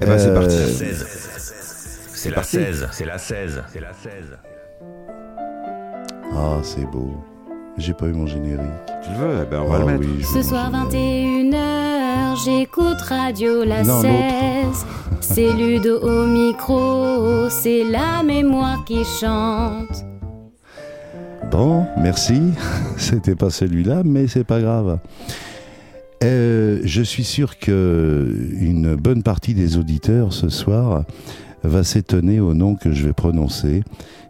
Eh ben, c'est parti. Euh, 16. C'est la parti. 16, c'est la 16, c'est la 16. Ah, c'est beau. J'ai pas eu mon générique. Tu le veux Eh ben, on va Ah le mettre. oui, Ce soir générique. 21h, j'écoute Radio La Non, 16. C'est Ludo au micro, c'est la mémoire qui chante. Bon, merci. C'était pas celui-là, mais c'est pas grave. Euh, je suis sûr que une bonne partie des auditeurs ce soir va s'étonner au nom que je vais prononcer.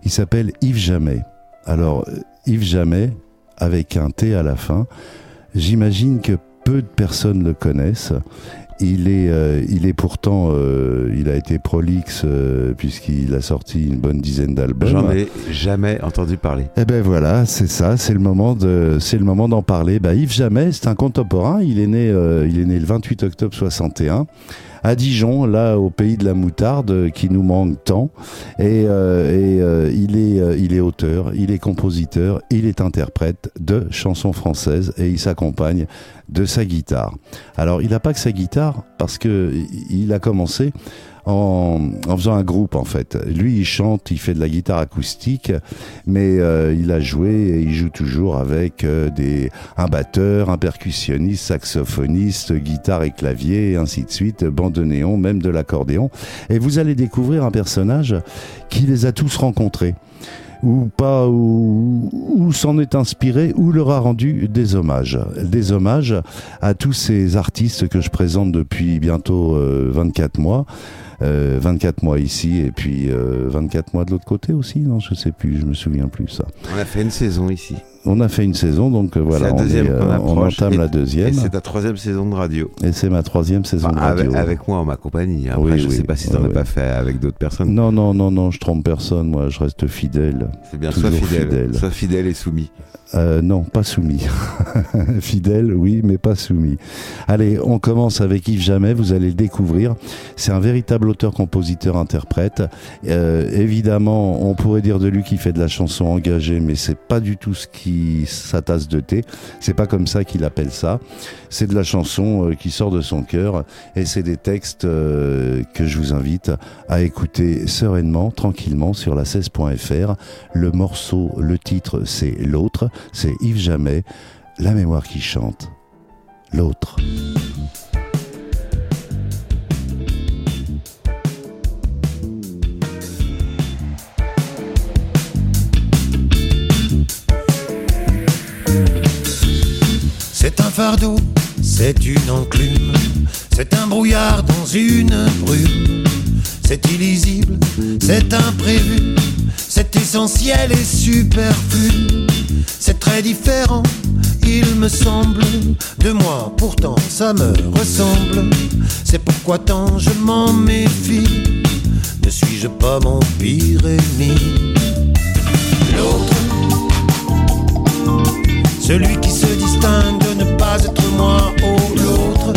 Il s'appelle Yves Jamais. Alors, Yves Jamais, avec un T à la fin, j'imagine que peu de personnes le connaissent. Il est, euh, il est pourtant, euh, il a été prolixe euh, puisqu'il a sorti une bonne dizaine d'albums. J'en ai jamais entendu parler. Eh ben voilà, c'est ça, c'est le moment de, c'est le moment d'en parler. Bah, Yves Jamais, c'est un contemporain. Il est né, euh, il est né le 28 octobre 61 à Dijon, là au pays de la moutarde, euh, qui nous manque tant. Et, euh, et, euh, il est, euh, il est auteur, il est compositeur, il est interprète de chansons françaises et il s'accompagne de sa guitare. Alors, il n'a pas que sa guitare parce que il a commencé en, en faisant un groupe en fait. Lui, il chante, il fait de la guitare acoustique, mais euh, il a joué et il joue toujours avec euh, des, un batteur, un percussionniste, saxophoniste, guitare et clavier, et ainsi de suite, bandoneon, même de l'accordéon. Et vous allez découvrir un personnage qui les a tous rencontrés ou pas, ou, ou s'en est inspiré, ou leur a rendu des hommages. Des hommages à tous ces artistes que je présente depuis bientôt euh, 24 mois. Euh, 24 mois ici et puis euh, 24 mois de l'autre côté aussi, non Je sais plus, je me souviens plus ça. On a fait une saison ici. On a fait une saison, donc euh, voilà, on, est, euh, on entame Et- la Et deuxième. c'est ta troisième saison de radio. Et c'est ma troisième saison Enfin, de radio. avec, avec moi en ma compagnie. Après, Oui, je oui. sais pas si t'en Ouais, as pas fait avec d'autres personnes. Non, non, non, non, je trompe personne, moi, je reste fidèle. C'est bien, sois fidèle. fidèle. Sois fidèle et soumis. Euh, non, pas soumis. Fidèle, oui, mais pas soumis. Allez, on commence avec Yves Jamais, vous allez le découvrir. C'est un véritable auteur-compositeur-interprète. Euh, évidemment, on pourrait dire de lui qu'il fait de la chanson engagée, mais c'est pas du tout ce qui sa tasse de thé. C'est pas comme ça qu'il appelle ça. C'est de la chanson euh, qui sort de son cœur et c'est des textes euh, que je vous invite à écouter sereinement, tranquillement sur la 16.fr. Le morceau, le titre, c'est L'autre. C'est Yves Jamais, la mémoire qui chante. L'autre. C'est un fardeau, c'est une enclume, c'est un brouillard dans une brume. C'est illisible, c'est imprévu, c'est essentiel et superflu. C'est très différent, il me semble, de moi, pourtant ça me ressemble. C'est pourquoi tant je m'en méfie. Ne suis-je pas mon pire ennemi? L'autre celui qui se distingue de être moi ou l'autre.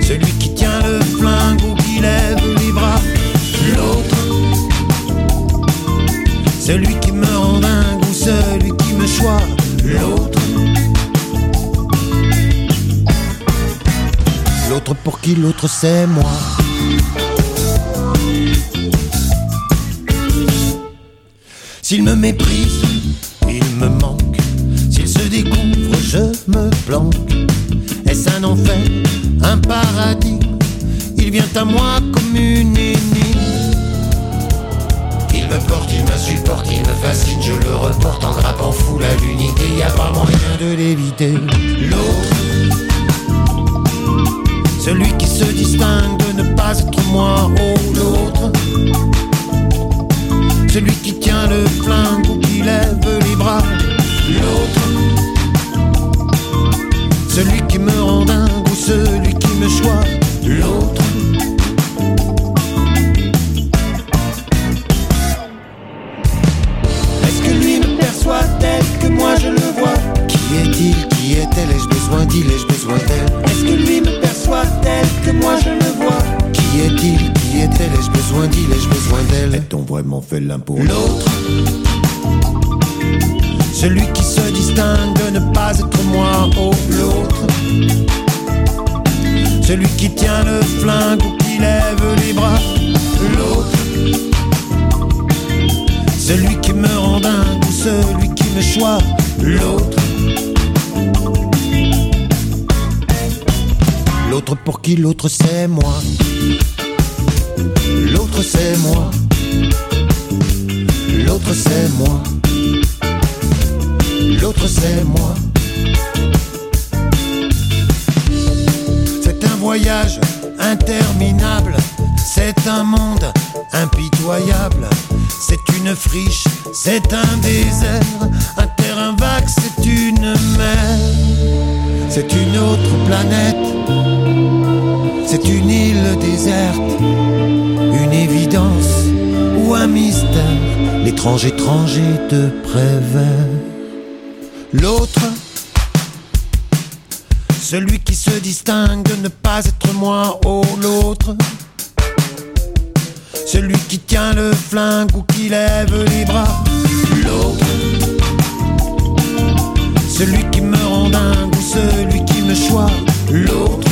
Celui qui tient le flingue ou qui lève les bras. L'autre. Celui qui me rend dingue ou celui qui me choisit. L'autre. L'autre pour qui l'autre c'est moi. S'il me méprise, il me manque. Se découvre, je me planque. Est-ce un enfer, un paradis? Il vient à moi comme une énigme. Il me porte, il m'insupporte, il me fascine, je le reporte en grappant fou à l'unité. Y a pas moyen de l'éviter. L'autre, celui qui se distingue de ne pas être moi ou l'autre. Celui qui tient le flingue ou qui lève les bras. L'autre. Celui qui me rend dingue ou celui qui me choisit. L'autre. Est-ce que lui me perçoit tel que moi je le vois? Qui est-il? Qui est-elle? Ai-je besoin d'il? Ai-je besoin d'elle? Est-ce que lui me perçoit tel que moi je le vois? Qui est-il? Qui est-elle? Ai-je besoin d'il? Ai-je besoin d'elle? Est-on vraiment fait l'un pour l'autre Celui qui se distingue de ne pas être moi ou l'autre celui qui tient le flingue ou qui lève les bras. L'autre, celui qui me rend dingue ou celui qui me choisit. L'autre. L'autre pour qui l'autre c'est moi. L'autre c'est moi. L'autre c'est moi. L'autre c'est moi. C'est un voyage interminable. C'est un monde impitoyable. C'est une friche, c'est un désert, un terrain vague, c'est une mer. C'est une autre planète, c'est une île déserte, une évidence ou un mystère. L'étrange étranger te prévient. L'autre, celui qui se distingue de ne pas être moi, oh l'autre. Celui qui tient le flingue ou qui lève les bras. L'autre. Celui qui me rend dingue ou celui qui me choisit. L'autre.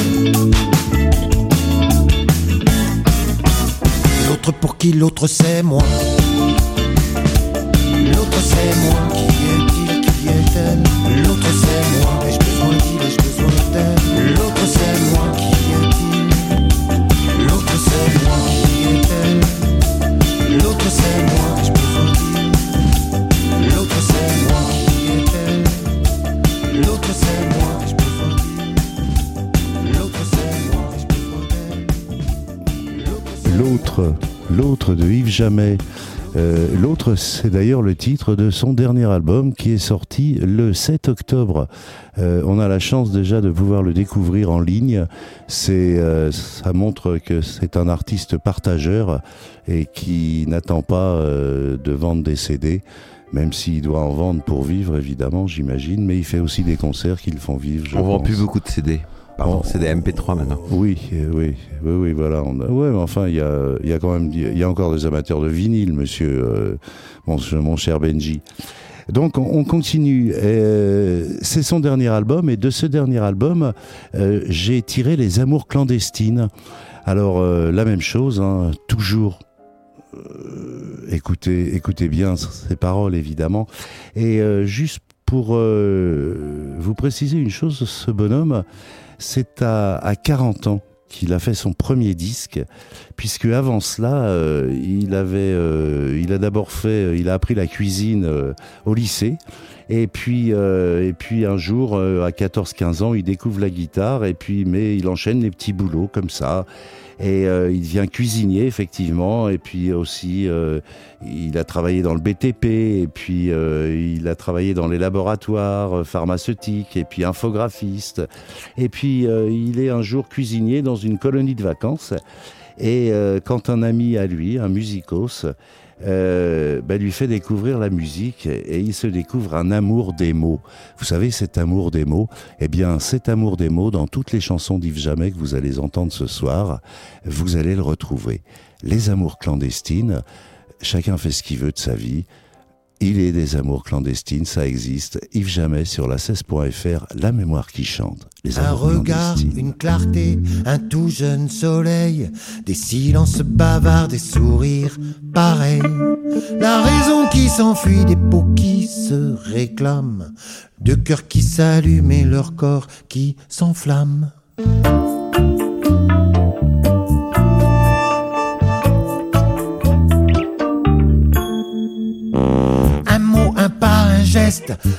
L'autre pour qui l'autre c'est moi. L'autre c'est moi. Jamais. Euh, l'autre, c'est d'ailleurs le titre de son dernier album qui est sorti le 7 octobre. Euh, on a la chance déjà de pouvoir le découvrir en ligne. C'est, euh, ça montre que c'est un artiste partageur et qui n'attend pas de vendre des CD. Même s'il doit en vendre pour vivre, évidemment, j'imagine, mais il fait aussi des concerts qui le font vivre. je On vend pense. plus beaucoup de CD. Pardon, On- c'est des MP3 maintenant. Oui, oui, oui, oui, voilà. On a- ouais, mais enfin, il y a, y a quand même, il y a encore des amateurs de vinyle, monsieur, euh, mon, mon cher Benji. Donc, on, on continue. Euh, c'est son dernier album, et de ce dernier album, euh, j'ai tiré Les Amours clandestines. Alors, la même chose, hein, toujours. écoutez, écoutez bien ces paroles, évidemment. Et juste pour vous préciser une chose, ce bonhomme, c'est à, à 40 ans qu'il a fait son premier disque, puisque avant cela, euh, il avait, euh, il a d'abord fait, il a appris la cuisine euh, au lycée, et puis, euh, et puis un jour, euh, à 14-15 ans, il découvre la guitare, et puis, mais il enchaîne les petits boulots comme ça, et euh, il devient cuisinier effectivement, et puis aussi, euh, il a travaillé dans le BTP, et puis euh, il a travaillé dans les laboratoires euh, pharmaceutiques, et puis infographiste. Et puis, euh, il est un jour cuisinier dans une colonie de vacances. Et quand un ami à lui, un musicos, euh, bah, lui fait découvrir la musique et il se découvre un amour des mots. Vous savez, cet amour des mots, eh bien, cet amour des mots, dans toutes les chansons d'Yves Jamais que vous allez entendre ce soir, vous allez le retrouver. Les amours clandestines, chacun fait ce qu'il veut de sa vie. Il est des amours clandestines, ça existe. Yves Jamais sur la 16.fr, la mémoire qui chante. Les Un regard, une clarté, un tout jeune soleil, des silences bavards, des sourires pareils. La raison qui s'enfuit, des peaux qui se réclament, deux cœurs qui s'allument et leur corps qui s'enflamme.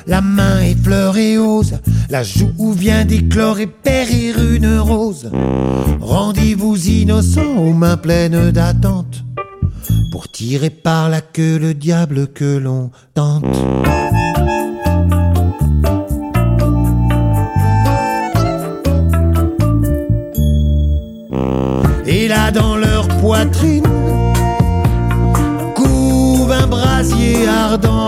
La main effleure et ose, la joue où vient d'éclore et périr une rose. Rendez-vous innocent aux mains pleines d'attente, pour tirer par la queue le diable que l'on tente. Et là dans leur poitrine couve un brasier ardent.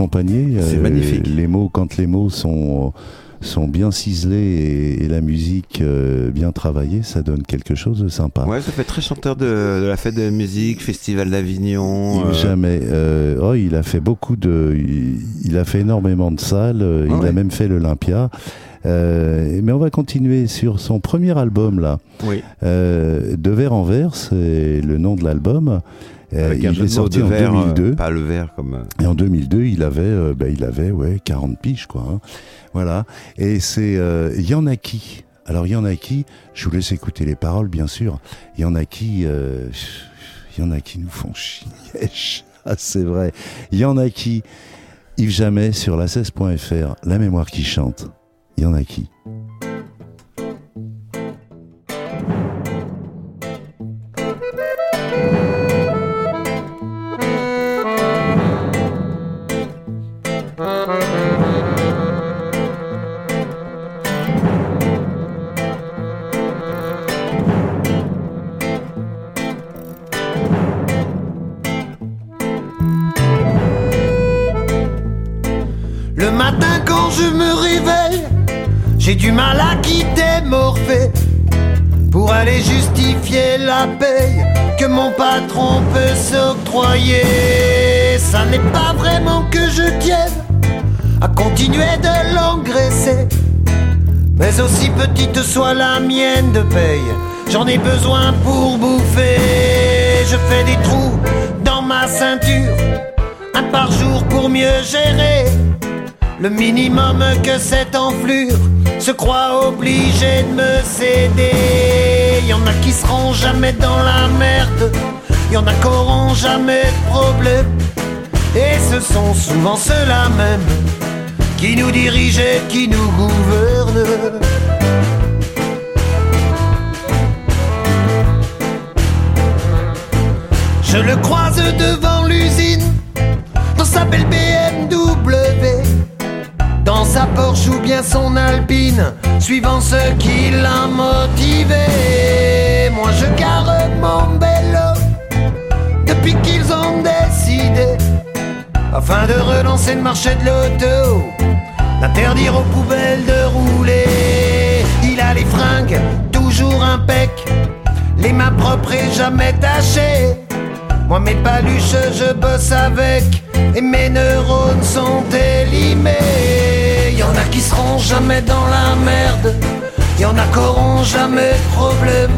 Accompagné. C'est Euh, magnifique. Les mots, quand les mots sont, sont bien ciselés et, et la musique euh, bien travaillée, ça donne quelque chose de sympa. Ouais, ça fait très chanteur de, de la fête de la musique, festival d'Avignon. euh, Jamais. Euh, oh, il a fait beaucoup de. Il, il a fait énormément de salles. euh, Ah il ouais. a même fait l'Olympia. Euh, mais on va continuer sur son premier album là, Oui. euh, De verre en verre, c'est le nom de l'album. Euh, Avec un il est sorti en verre, euh, 2002. pas le verre comme. euh, Et en 2002, il avait, bah, il avait, ouais, 40 piges, quoi. hein. Voilà. Et c'est, il y en a qui. Alors, il y en a qui. Je vous laisse écouter les paroles, bien sûr. Il y en a qui, euh, il y en a qui nous font chier. Ah, c'est vrai. Il y en a qui. Yves Jamais sur la 16.fr, la mémoire qui chante. Il y en a qui. J'ai du mal à quitter Morphée pour aller justifier la paye que mon patron peut s'octroyer. Ça n'est pas vraiment que je tienne à continuer de l'engraisser, mais aussi petite soit la mienne de paye, j'en ai besoin pour bouffer. Je fais des trous dans ma ceinture, un par jour pour mieux gérer. Le minimum que cette enflure se croit obligé de me céder. Y en a qui seront jamais dans la merde, y en a qui auront jamais de problème. Et ce sont souvent ceux-là même qui nous dirige et qui nous gouverne. Je le croise devant l'usine, dans sa belle BMW, sa Porsche ou bien son Alpine, suivant ce qui l'a motivé. Moi je gare mon vélo depuis qu'ils ont décidé, afin de relancer le marché de l'auto, d'interdire aux poubelles de rouler. Il a les fringues toujours impec, les mains propres et jamais tachées. Moi mes paluches je bosse avec et mes neurones sont élimés. Y en a qui seront jamais dans la merde, y en a qui auront jamais de problème.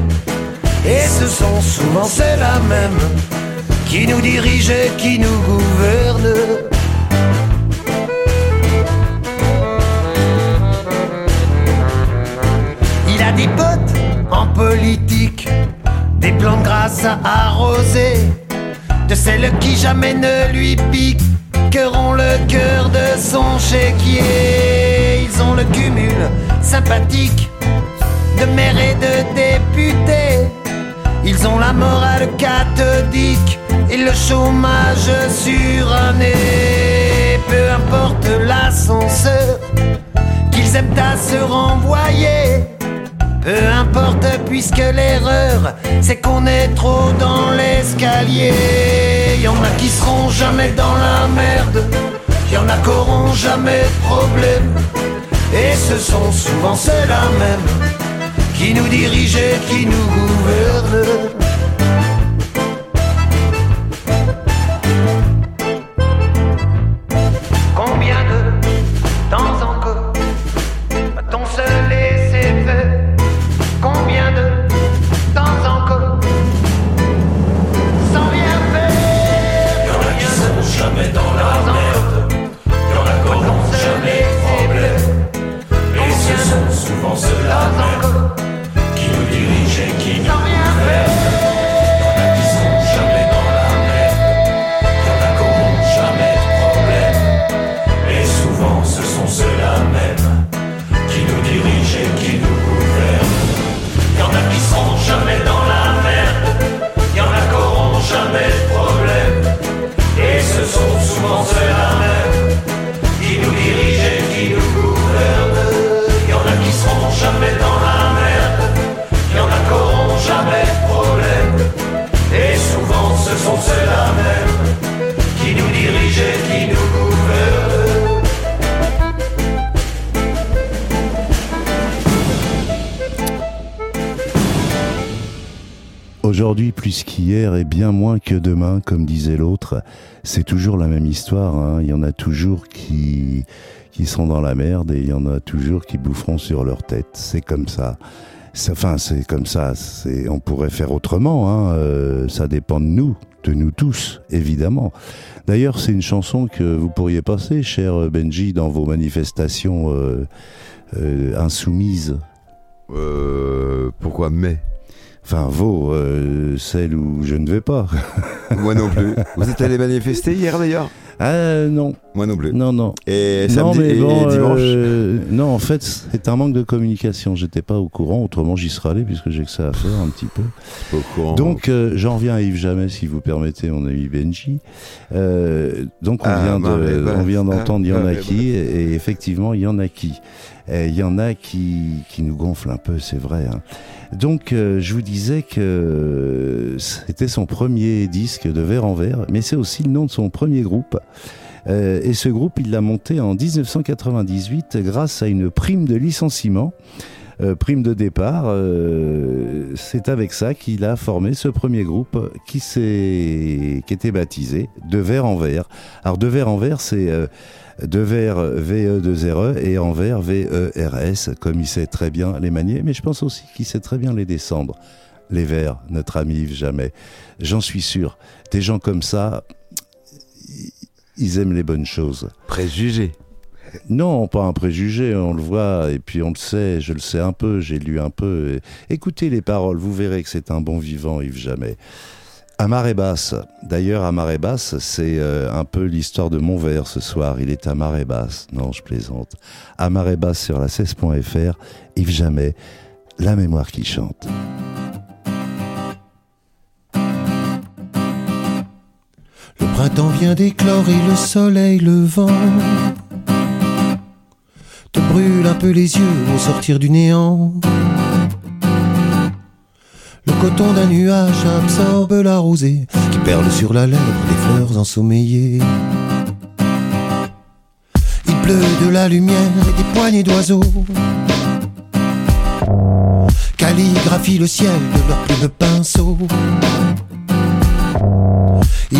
Et ce sont souvent ceux-là même qui nous dirigent et qui nous gouvernent. Il a des potes en politique, des plans de grâce à arroser, de celles qui jamais ne lui piqueront le cœur de son chéquier. Ils ont le cumul sympathique de maire et de député. Ils ont la morale cathodique et le chômage suranné. Peu importe l'ascenseur qu'ils aiment à se renvoyer. Peu importe puisque l'erreur c'est qu'on est trop dans l'escalier. Y en a qui seront jamais dans la merde, y en a jamais de problème. Et ce sont souvent ceux-là même qui nous dirigent et qui nous gouvernent. Bien moins que demain, comme disait l'autre, c'est toujours la même histoire. hein. Il y en a toujours qui qui sont dans la merde et il y en a toujours qui boufferont sur leur tête. C'est comme ça. Enfin, c'est comme ça. On pourrait faire autrement. Hein. euh, ça dépend de nous, de nous tous, évidemment. D'ailleurs, c'est une chanson que vous pourriez passer, cher Benji, dans vos manifestations euh, euh, insoumises. Pourquoi mais? Enfin, vos, euh, celles où je ne vais pas. Moi non plus. Vous êtes allé manifester hier d'ailleurs? Ah non, Moi non plus. non, non. Et non, samedi mais et bon, dimanche? euh, non, en fait, c'est un manque de communication. J'étais pas au courant, autrement j'y serais allé puisque j'ai que ça à faire un petit peu. Au courant. Donc, euh, j'en reviens à Yves Jamais, si vous permettez, mon ami Benji. Euh, donc, on Ah, vient bah, de, bah, on vient d'entendre ah, Il y en a bah, qui, et effectivement, il y en a qui. Et Il y en a qui, qui nous gonflent un peu, c'est vrai. hein. Donc, euh, je vous disais que c'était son premier disque de verre en verre, mais c'est aussi le nom de son premier groupe. Euh, et ce groupe, il l'a monté en 1998 grâce à une prime de licenciement. Euh, prime de départ, euh, c'est avec ça qu'il a formé ce premier groupe qui qui était baptisé De Verre en Verre. Alors De Verre en Verre, c'est De Verre VE2RE et en Verre VERS, comme il sait très bien les manier, mais je pense aussi qu'il sait très bien les descendre. Les Verts, notre ami Yves Jamais. J'en suis sûr. Des gens comme ça, ils aiment les bonnes choses. Préjugé. Non, pas un préjugé, on le voit, et puis on le sait, je le sais un peu, j'ai lu un peu. et- Écoutez les paroles, vous verrez que c'est un bon vivant, Yves Jamais. À marée basse. D'ailleurs, à marée basse, c'est euh, un peu l'histoire de mon verre ce soir. Il est à marée basse. Non, je plaisante. À marée basse sur la 16.fr. Yves Jamais, la mémoire qui chante. Le printemps vient d'éclore le soleil le vent te brûle un peu les yeux au sortir du néant. Le coton d'un nuage absorbe la rosée qui perle sur la lèvre des fleurs ensommeillées. Il pleut de la lumière et des poignées d'oiseaux. Calligraphie le ciel de leurs plumes de pinceau.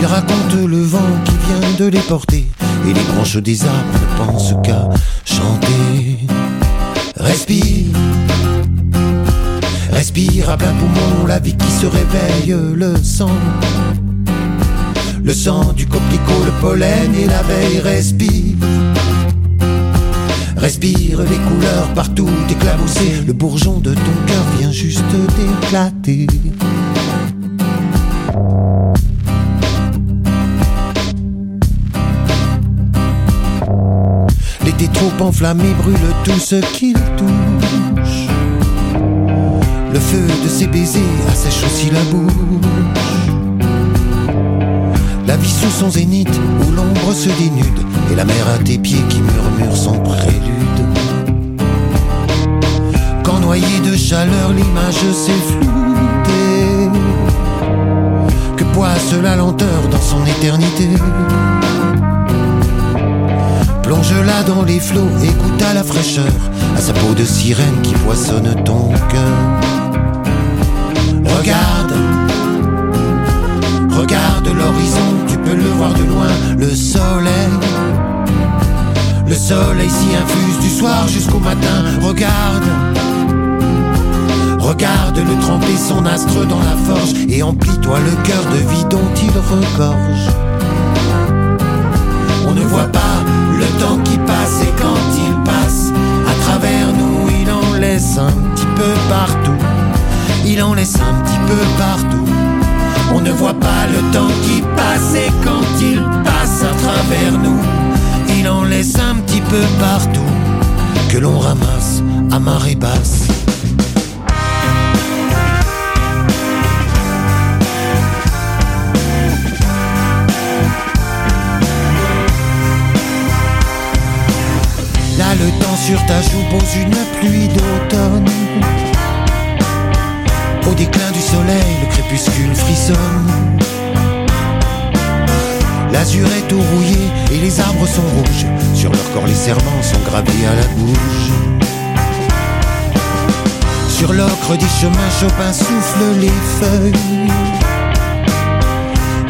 Ils racontent le vent qui vient de les porter et les branches des arbres ne pensent qu'à chanter. Respire, respire à plein poumon la vie qui se réveille, le sang. Le sang du coquelicot, le pollen et la veille respire. Respire les couleurs partout éclaboussées. Le bourgeon de ton cœur vient juste d'éclater. L'été trop enflammé brûle tout ce qu'il touche. Le feu de ses baisers assèche aussi la bouche. La vie sous son zénith où l'ombre se dénude et la mer à tes pieds qui murmure son prélude. Quand noyé de chaleur l'image s'est floutée, que poisse la lenteur dans son éternité? Plonge-la dans les flots goûte à la fraîcheur, à sa peau de sirène qui poissonne ton cœur. Regarde, regarde l'horizon, tu peux le voir de loin, le soleil. Le soleil s'y infuse du soir jusqu'au matin, regarde. Regarde-le tremper son astre dans la forge et emplis-toi le cœur de vie dont il regorge. On ne voit pas le passe et quand il passe à travers nous, il en laisse un petit peu partout. Il en laisse un petit peu partout. On ne voit pas le temps qui passe et quand il passe à travers nous, il en laisse un petit peu partout que l'on ramasse à marée basse. Sur ta joue pose une pluie d'automne. Au déclin du soleil, le crépuscule frissonne. L'azur est tout rouillé et les arbres sont rouges. Sur leur corps, les serments sont gravés à la bouche. Sur l'ocre des chemins, Chopin souffle les feuilles.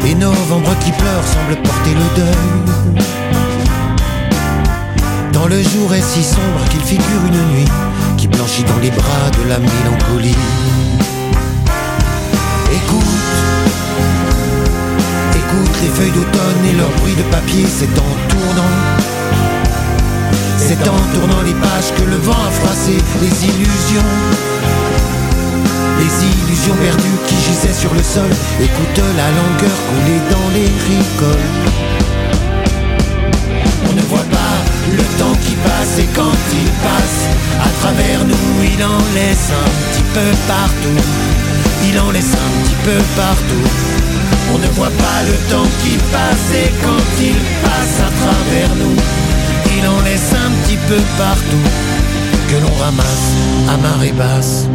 Et novembre qui pleure semble porter le deuil. Dans le jour est si sombre qu'il figure une nuit qui blanchit dans les bras de la mélancolie. Écoute, écoute les feuilles d'automne et leur bruit de papier, c'est en tournant. C'est en tournant les pages que le vent a froissé les illusions. Les illusions perdues qui gisaient sur le sol, écoute la langueur couler dans les ricoles. Et quand il passe à travers nous, il en laisse un petit peu partout. Il en laisse un petit peu partout. On ne voit pas le temps qui passe et quand il passe à travers nous, il en laisse un petit peu partout que l'on ramasse à marée basse.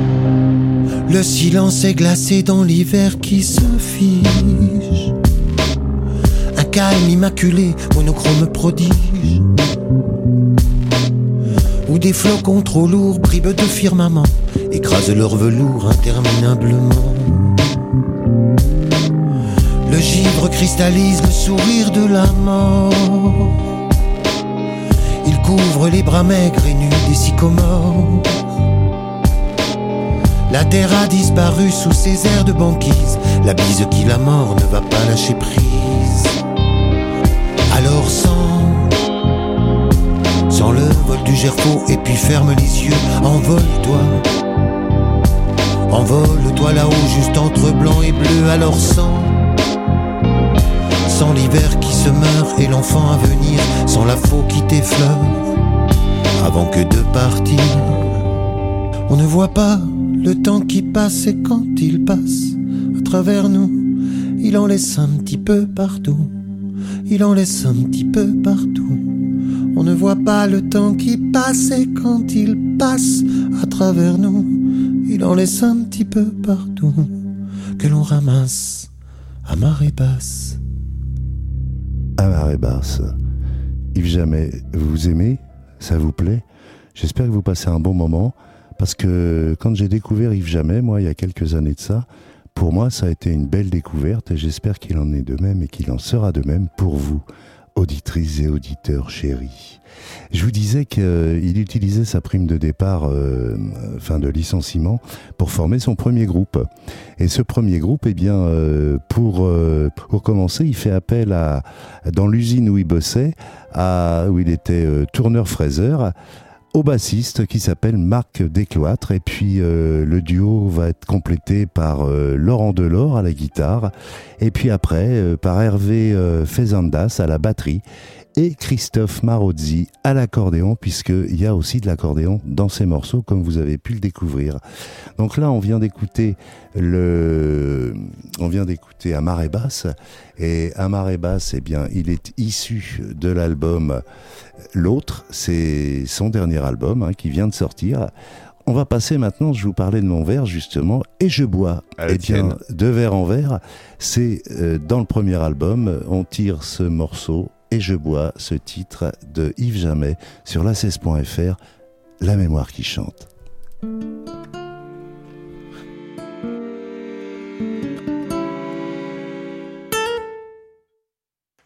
Le silence est glacé dans l'hiver qui se fige. Un calme immaculé, monochrome prodige. Des flocons trop lourds, bribes de firmament, écrasent leur velours interminablement. Le givre cristallise le sourire de la mort. Il couvre les bras maigres et nus des sycomores. La terre a disparu sous ses airs de banquise. La bise qui la mort ne va pas lâcher prise. Du gerfaut et puis ferme les yeux, envole-toi. Envole-toi là-haut juste entre blanc et bleu, alors sans, sans l'hiver qui se meurt et l'enfant à venir, sans la faux qui t'effleure, avant que de partir. On ne voit pas le temps qui passe et quand il passe à travers nous, il en laisse un petit peu partout. Il en laisse un petit peu partout. On ne voit pas le temps qui passe et quand il passe à travers nous, il en laisse un petit peu partout que l'on ramasse à marée basse. À marée basse. Yves Jamais, vous aimez? Ça vous plaît? J'espère que vous passez un bon moment parce que quand j'ai découvert Yves Jamais, moi, il y a quelques années de ça, pour moi, ça a été une belle découverte et j'espère qu'il en est de même et qu'il en sera de même pour vous, auditrices et auditeurs chéris. Je vous disais qu'il utilisait sa prime de départ, euh, fin de licenciement, pour former son premier groupe. Et ce premier groupe, eh bien, euh, pour, euh, pour commencer, il fait appel à, dans l'usine où il bossait, à, où il était euh, tourneur-fraiseur, au bassiste qui s'appelle Marc Descloîtres. Et puis euh, le duo va être complété par euh, Laurent Delors à la guitare. Et puis après euh, par Hervé Fezandas à la batterie et Christophe Marozzi à l'accordéon puisqu'il y a aussi de l'accordéon dans ces morceaux comme vous avez pu le découvrir. Donc là on vient d'écouter le on vient d'écouter à marée basse et à marée basse eh bien il est issu de l'album L'autre, c'est son dernier album hein, qui vient de sortir. On va passer maintenant, je vous parlais de mon verre justement, et je bois. À Eh bien, de verre en verre, c'est euh, dans le premier album, on tire ce morceau, et je bois, ce titre de Yves Jamais sur la 16.fr, La mémoire qui chante.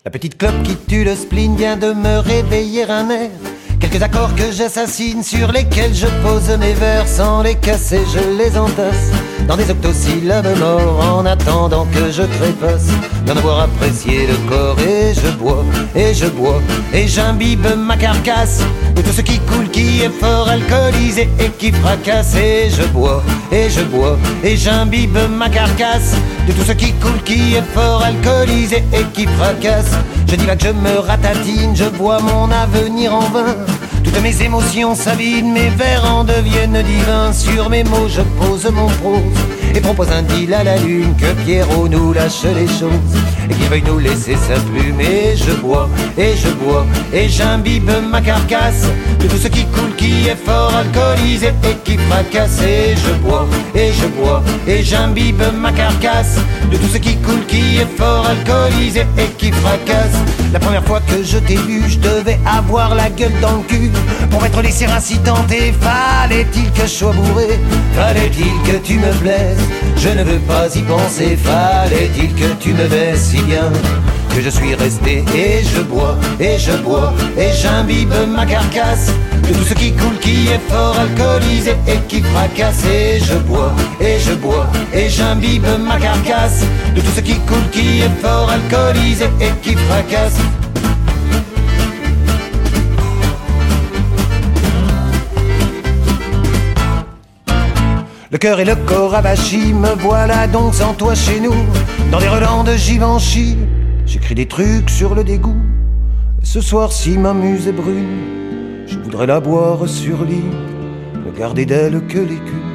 La petite clope qui tue le spleen vient de me réveiller un air. Quelques accords que j'assassine sur lesquels je pose mes vers sans les casser, je les entasse dans des octosyllabes morts en attendant que je trépasse d'en avoir apprécié le corps et je bois et je bois et j'imbibe ma carcasse de tout ce qui coule, qui est fort alcoolisé et qui fracasse et je bois et je bois et j'imbibe ma carcasse de tout ce qui coule, qui est fort alcoolisé et qui fracasse. Je dis là que je me ratatine, je vois mon avenir en vain. Toutes mes émotions s'avident, mes vers en deviennent divins. Sur mes mots, je pose mon prose et propose un deal à la lune que Pierrot nous lâche les choses et qu'il veuille nous laisser sa plume. Et je bois, et je bois, et j'imbibe ma carcasse de tout ce qui coule, qui est fort alcoolisé et qui fracasse. Et je bois, et je bois, et j'imbibe ma carcasse de tout ce qui coule, qui est fort alcoolisé et qui fracasse. La première fois que je t'ai vu, je devais avoir la gueule dans le cul pour mettre les serres incitantes. Et fallait-il que je sois bourré? Fallait-il que tu me Je ne veux pas y penser. Fallait-il que tu me baisses si bien que je suis resté et je bois et je bois et j'imbibe ma carcasse de tout ce qui coule, qui est fort alcoolisé et qui fracasse. Et je bois et je bois et j'imbibe ma carcasse de tout ce qui coule, qui est fort alcoolisé et qui fracasse. Le cœur et le corps avachis, me voilà donc sans toi chez nous, dans des relents de Givenchy. J'écris des trucs sur le dégoût. Ce soir-ci, ma muse est brune. Je voudrais la boire sur lit, ne garder d'elle que l'écume.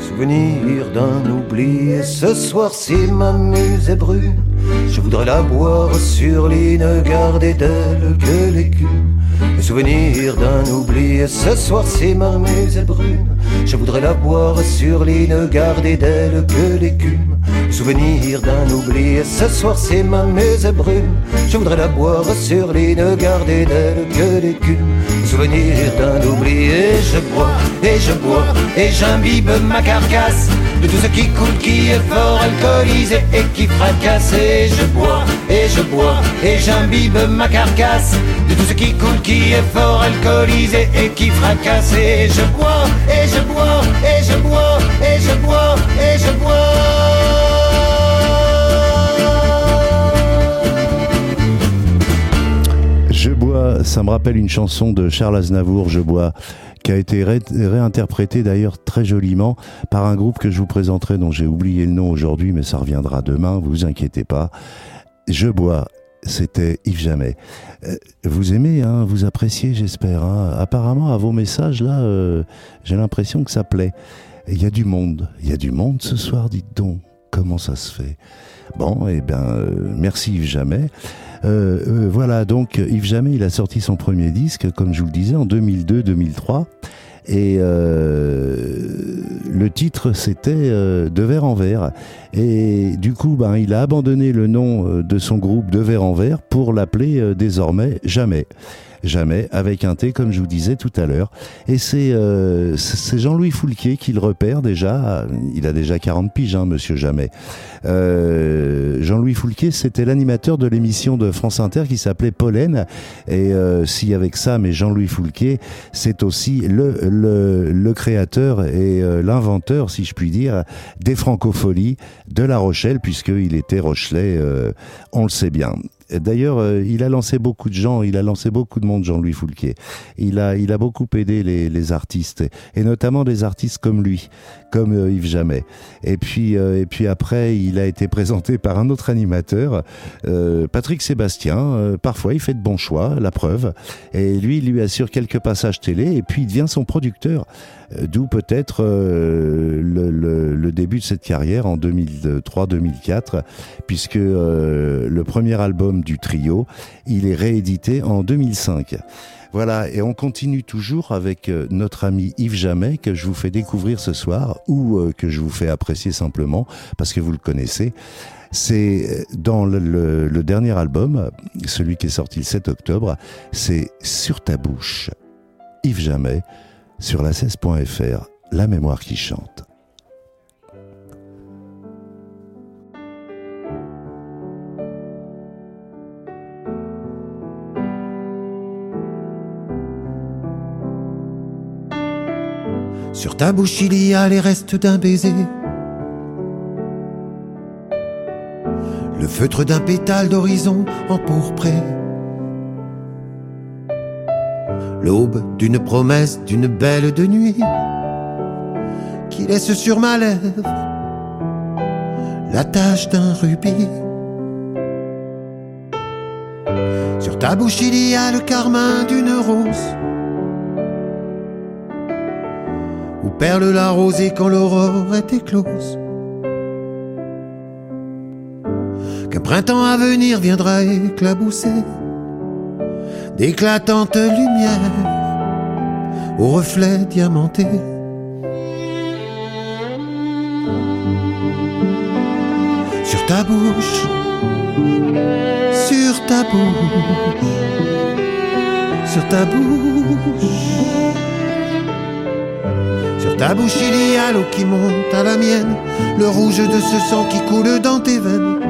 Souvenir d'un oubli. Et ce soir-ci, ma muse est brune. Je voudrais la boire sur lit, ne garder d'elle que l'écume. Le souvenir d'un oubli. Et ce soir-ci, ma muse est brune. Je voudrais la boire sur ne garder d'elle que l'écume. Souvenir d'un oubli. Et ce soir, c'est ma est brune. Je voudrais la boire sur ne garder d'elle que l'écume. Souvenir d'un oubli. Et je bois, et je bois, et j'imbibe ma carcasse de tout ce qui coule, qui est fort alcoolisé et qui fracasse. Et je bois, et je bois, et j'imbibe ma carcasse de tout ce qui coule, qui est fort alcoolisé et qui fracasse. Je bois, et je bois, et je bois, et je bois, et je Je bois, ça me rappelle une chanson de Charles Aznavour, Je bois, qui a été ré- réinterprétée d'ailleurs très joliment par un groupe que je vous présenterai, dont j'ai oublié le nom aujourd'hui, mais ça reviendra demain, vous inquiétez pas. Je bois. C'était Yves Jamais. Euh, vous aimez, hein, vous appréciez, j'espère. hein. Apparemment, à vos messages, là, euh, j'ai l'impression que ça plaît. Il y a du monde. Il y a du monde ce soir, dites donc. Comment ça se fait? Bon, eh bien, euh, merci Yves Jamais. Voilà, donc Yves Jamais, il a sorti son premier disque, comme je vous le disais, en 2002-2003. Et euh, le titre, c'était euh, De verre en verre. Et du coup, ben, il a abandonné le nom euh, de son groupe De verre en verre pour l'appeler désormais Jamais. Jamais, avec un T, comme je vous disais tout à l'heure. Et c'est euh, Jean-Louis Foulquier qui le repère déjà. Il a déjà 40 piges, hein, monsieur Jamais. Euh, Jean-Louis Foulquier, c'était l'animateur de l'émission de France Inter qui s'appelait Pollen. Et euh, si avec ça, mais Jean-Louis Foulquier, c'est aussi le, le, le créateur et euh, l'inventeur, si je puis dire, des francopholies de La Rochelle, puisqu'il était Rochelais, on le sait bien. D'ailleurs, euh, il a lancé beaucoup de gens, il a lancé beaucoup de monde, Jean-Louis Foulquier. Il a, il a beaucoup aidé les, les artistes, et notamment des artistes comme lui, comme euh, Yves Jamais. Et puis, euh, et puis après, il a été présenté par un autre animateur, euh, Patrick Sébastien. Parfois, il fait de bons choix, la preuve. Et lui, il lui assure quelques passages télé, et puis il devient son producteur. D'où peut-être le, le- le début de cette carrière en 2003-2004, puisque le premier album du trio, il est réédité en 2005. Voilà, et on continue toujours avec euh, notre ami Yves Jamais, que je vous fais découvrir ce soir, ou euh, que je vous fais apprécier simplement, parce que vous le connaissez. C'est euh, dans le, le- le dernier album, celui qui est sorti le 7 octobre, c'est Sur ta bouche. Yves Jamais, sur la 16.fr, la mémoire qui chante. Sur ta bouche, il y a les restes d'un baiser. Le feutre d'un pétale d'horizon empourpré. L'aube d'une promesse d'une belle de nuit qui laisse sur ma lèvre la tache d'un rubis. Sur ta bouche, il y a le carmin d'une rose. Perle la rosée quand l'aurore est éclose. Qu'un printemps à venir viendra éclabousser d'éclatantes lumières aux reflets diamantés. Sur ta bouche, sur ta bouche, sur ta bouche. Ta bouche, il y a l'eau qui monte à la mienne, le rouge de ce sang qui coule dans tes veines,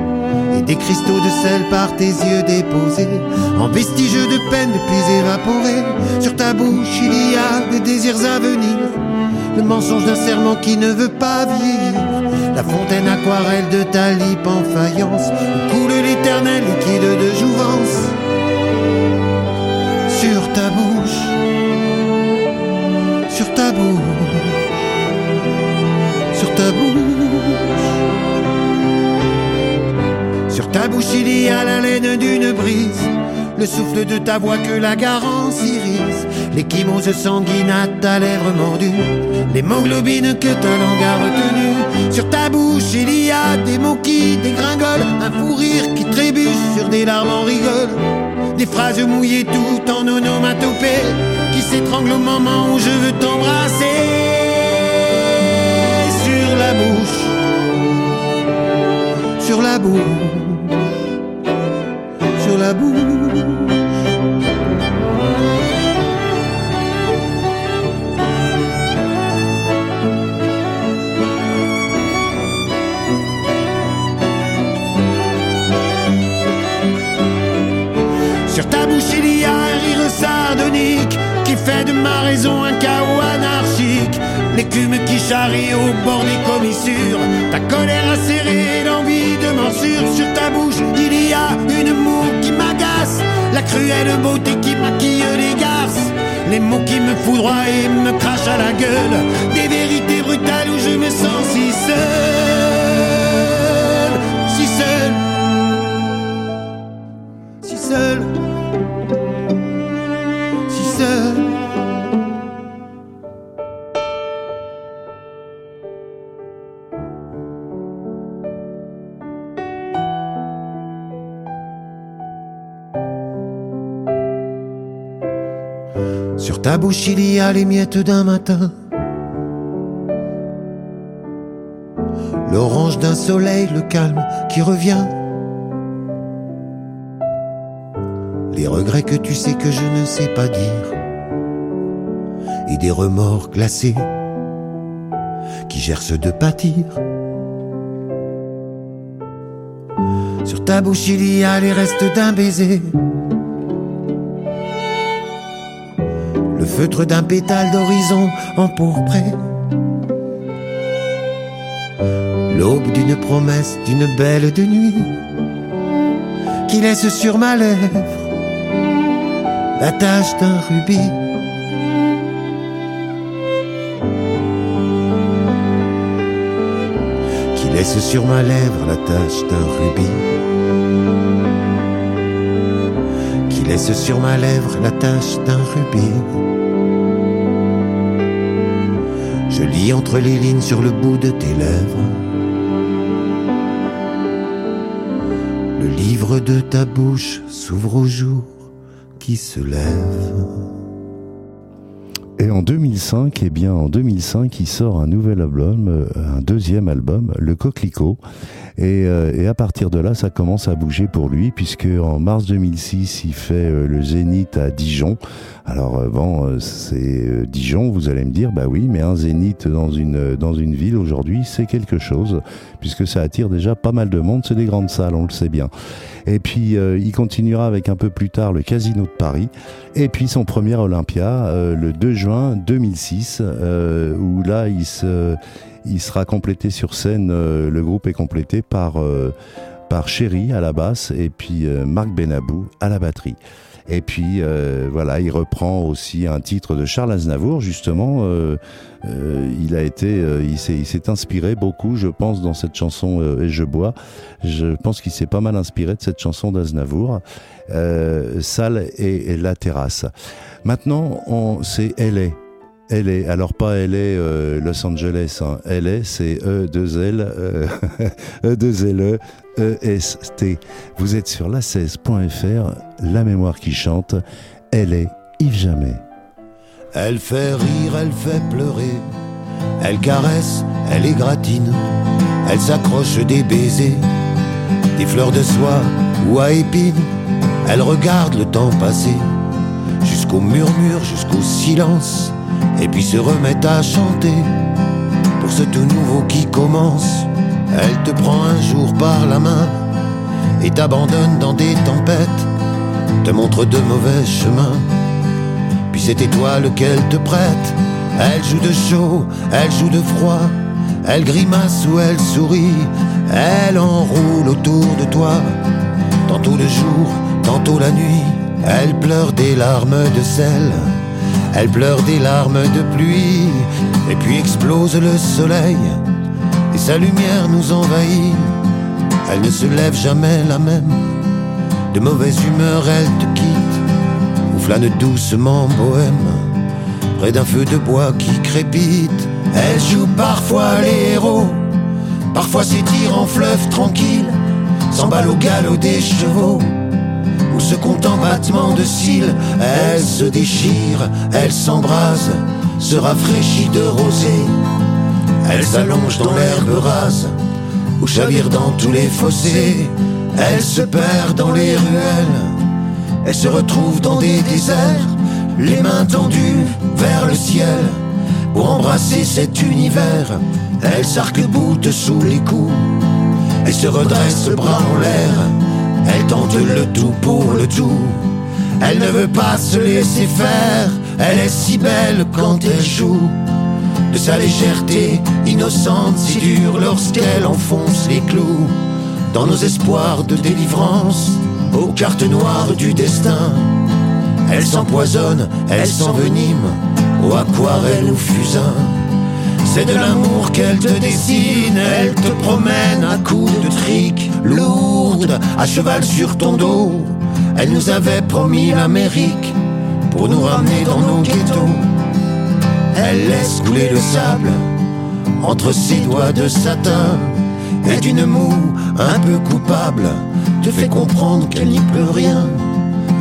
et des cristaux de sel par tes yeux déposés, en vestiges de peine depuis évaporés. Sur ta bouche, il y a des désirs à venir, le mensonge d'un serment qui ne veut pas vieillir, la fontaine aquarelle de ta lippe en faïence, où coule l'éternel liquide de jouvence. Sur ta bouche, sur ta bouche, bouche, il y a la laine d'une brise, le souffle de ta voix que la garance irise, l'échymose sanguine à ta lèvre mordue, l'hémoglobine que ta langue a retenue. Sur ta bouche, il y a des mots qui dégringolent, un fou rire qui trébuche sur des larmes en rigole, des phrases mouillées tout en onomatopée, qui s'étranglent au moment où je veux t'embrasser. Sur la bouche, sur la bouche, Sur ta bouche, il y a un rire sardonique fait de ma raison un chaos anarchique. L'écume qui charrie au bord des commissures. Ta colère acérée, l'envie de morsure. Sur ta bouche, il y a une moue qui m'agace. La cruelle beauté qui maquille les garces. Les mots qui me foudroient et me crachent à la gueule. Des vérités brutales où je me sens. Si seul. Bouche il y a les miettes d'un matin. L'orange d'un soleil, le calme qui revient. Les regrets que tu sais que je ne sais pas dire. Et des remords glacés qui gercent de pâtir. Sur ta bouche il y a les restes d'un baiser. Feutre d'un pétale d'horizon empourpré. L'aube d'une promesse d'une belle de nuit qui laisse sur ma lèvre la tache d'un rubis. Qui laisse sur ma lèvre la tache d'un rubis. Qui laisse sur ma lèvre la tache d'un rubis. Je lis entre les lignes sur le bout de tes lèvres. Le livre de ta bouche s'ouvre au jour qui se lève. Et en 2005, eh bien, en 2005, il sort un nouvel album, euh, un deuxième album, Le Coquelicot. Et, euh, et, à partir de là, ça commence à bouger pour lui, puisque en mars 2006, il fait euh, le Zénith à Dijon. Alors euh, bon, c'est Dijon, vous allez me dire, bah oui, mais un Zénith dans une dans une ville aujourd'hui, c'est quelque chose, puisque ça attire déjà pas mal de monde. C'est des grandes salles, on le sait bien. Et puis il continuera avec un peu plus tard le Casino de Paris, et puis son premier Olympia le 2 juin 2006, où là il se il sera complété sur scène, euh, le groupe est complété par, euh, par Chéri à la basse et puis euh, Marc Benabou à la batterie. Et puis voilà, il reprend aussi un titre de Charles Aznavour, justement. il a été, il s'est inspiré beaucoup, je pense, dans cette chanson Et je bois. Je pense qu'il s'est pas mal inspiré de cette chanson d'Aznavour, Salle et, la terrasse. Maintenant, c'est est. LA. Alors pas LA euh, Los Angeles, hein. LA c'est E2L, euh, E2LE, EST. Vous êtes sur la16.fr, la mémoire qui chante, elle est Yves Jamais. Elle fait rire, elle fait pleurer, elle caresse, elle égratine, elle s'accroche des baisers, des fleurs de soie ou à épines, elle regarde le temps passer, jusqu'au murmure, jusqu'au silence et puis se remettent à chanter pour ce tout nouveau qui commence. Elle te prend un jour par la main et t'abandonne dans des tempêtes, te montre de mauvais chemins. Puis c'est étoile qu'elle te prête. Elle joue de chaud, elle joue de froid, elle grimace ou elle sourit, elle enroule autour de toi, tantôt le jour, tantôt la nuit. Elle pleure des larmes de sel elle pleure des larmes de pluie, et puis explose le soleil, et sa lumière nous envahit. Elle ne se lève jamais la même, de mauvaise humeur elle te quitte, ou flâne doucement bohème, près d'un feu de bois qui crépite. Elle joue parfois les héros, parfois s'étire en fleuve tranquille, s'emballe au galop des chevaux se compte en battements de cils. Elle se déchire, elle s'embrase, se rafraîchit de rosée. Elle s'allonge dans l'herbe rase, ou chavire dans tous les fossés. Elle se perd dans les ruelles, elle se retrouve dans des déserts, les mains tendues vers le ciel, pour embrasser cet univers. Elle s'arc-boute sous les coups, elle se redresse bras en l'air le tout pour le tout. Elle ne veut pas se laisser faire. Elle est si belle quand elle joue. De sa légèreté innocente si dure lorsqu'elle enfonce les clous. Dans nos espoirs de délivrance, aux cartes noires du destin. Elle s'empoisonne, elle s'envenime, aux aquarelles ou fusain. C'est de l'amour qu'elle te dessine, elle te promène à coups de trick lourde, à cheval sur ton dos. Elle nous avait promis l'Amérique pour nous ramener dans nos ghettos. Elle laisse couler le sable entre ses doigts de satin et d'une moue un peu coupable te fait comprendre qu'elle n'y peut rien.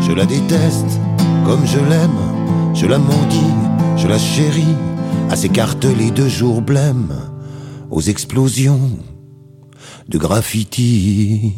Je la déteste comme je l'aime, je la maudis, je la chéris, à s'écarteler de jours blêmes, aux explosions de graffiti.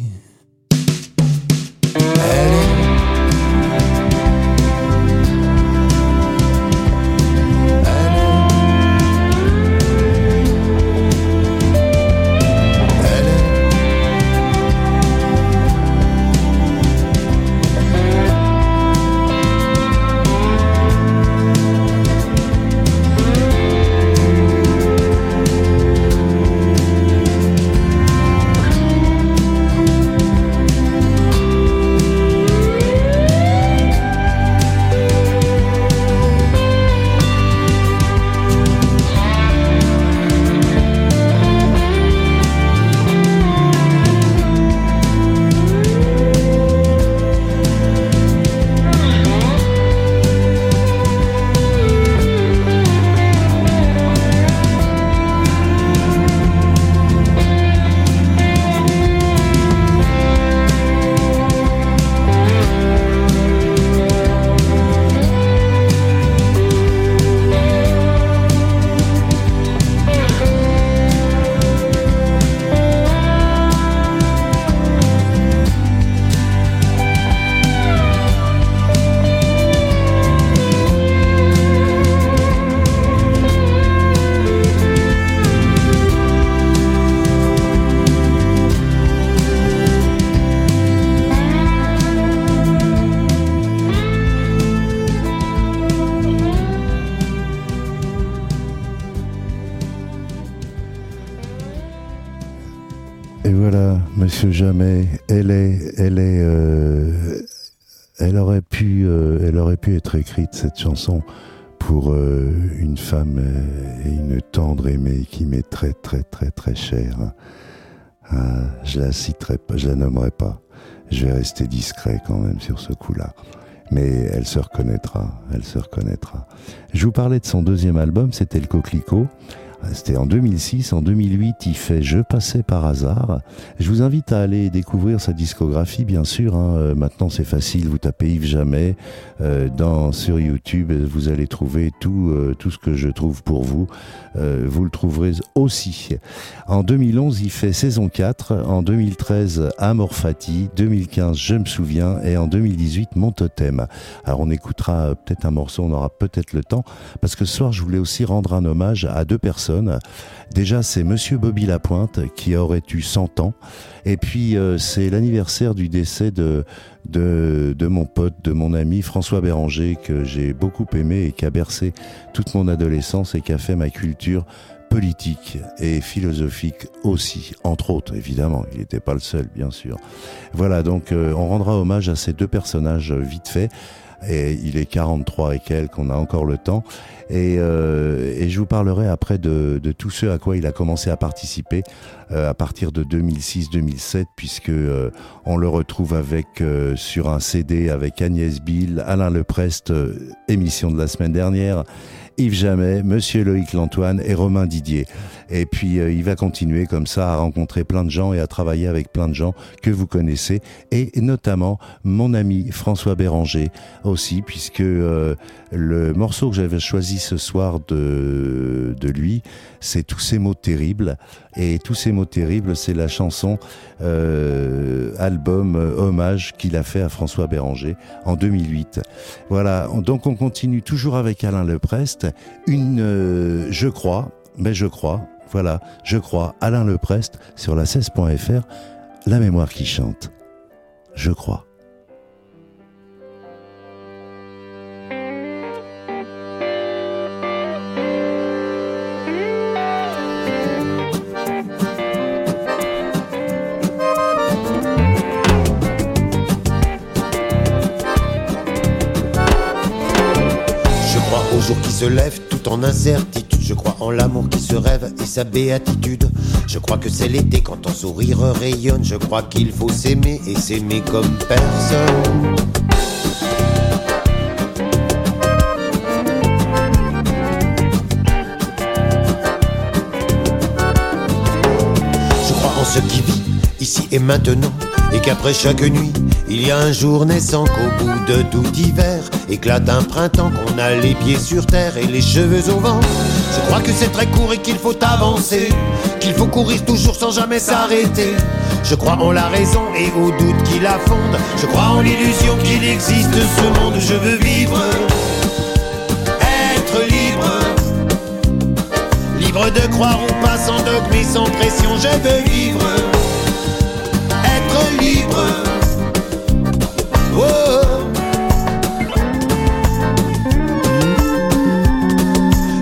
Pour euh, une femme euh, et une tendre aimée qui m'est très très très très chère. Ah, je la citerai pas, je la nommerai pas. Je vais rester discret quand même sur ce coup-là. Mais elle se reconnaîtra, elle se reconnaîtra. Je vous parlais de son deuxième album, c'était le Coquelicot. C'était en 2006, en 2008, il fait Je passais par hasard. Je vous invite à aller découvrir sa discographie, bien sûr. hein. Euh, Maintenant, c'est facile. Vous tapez Yves Jamais euh, dans sur YouTube, vous allez trouver tout euh, tout ce que je trouve pour vous. Vous le trouverez aussi. En 2011, il fait saison 4. En 2013, Amor Fati. 2015, Je me souviens. Et en 2018, Mon Totem. Alors, on écoutera peut-être un morceau. On aura peut-être le temps parce que ce soir, je voulais aussi rendre un hommage à deux personnes. Déjà, c'est Monsieur Bobby Lapointe qui aurait eu 100 ans. Et puis, euh, c'est l'anniversaire du décès de, de, mon pote, de mon ami François Béranger, que j'ai beaucoup aimé et qui a bercé toute mon adolescence et qui a fait ma culture politique et philosophique aussi, entre autres, évidemment. Il n'était pas le seul, bien sûr. Voilà, donc euh, on rendra hommage à ces deux personnages euh, vite fait. Et il est 43 et quelques, on a encore le temps. Et, euh, et je vous parlerai après de, de tout ce à quoi il a commencé à participer euh, à partir de 2006-2007, puisque euh, on le retrouve avec sur un CD avec Agnès Bill, Alain Leprest, émission de la semaine dernière. Yves Jamais, Monsieur Loïc Lantoine et Romain Didier. Et puis euh, il va continuer comme ça à rencontrer plein de gens et à travailler avec plein de gens que vous connaissez. Et notamment mon ami François Béranger aussi puisque euh, le morceau que j'avais choisi ce soir de, de lui c'est Tous ces mots terribles. Et Tous ces mots terribles c'est la chanson euh, album euh, hommage qu'il a fait à François Béranger en 2008. Voilà, donc on continue toujours avec Alain Leprest, une euh, je crois, mais je crois, voilà, je crois, Alain Leprest sur la 16.fr, la mémoire qui chante. Je crois. Se lève tout en incertitude. Je crois en l'amour qui se rêve et sa béatitude. Je crois que c'est l'été quand ton sourire rayonne. Je crois qu'il faut s'aimer et s'aimer comme personne. Je crois en ce qui vit ici et maintenant Et qu'après chaque nuit, il y a un jour naissant qu'au bout de tout hiver éclate un printemps qu'on a les pieds sur terre et les cheveux au vent. Je crois que c'est très court et qu'il faut avancer, qu'il faut courir toujours sans jamais s'arrêter. Je crois en la raison et au doute qui la fonde. Je crois en l'illusion qu'il existe ce monde. Je veux vivre, être libre, libre de croire ou pas sans dogme et sans pression. Je veux vivre, Oh.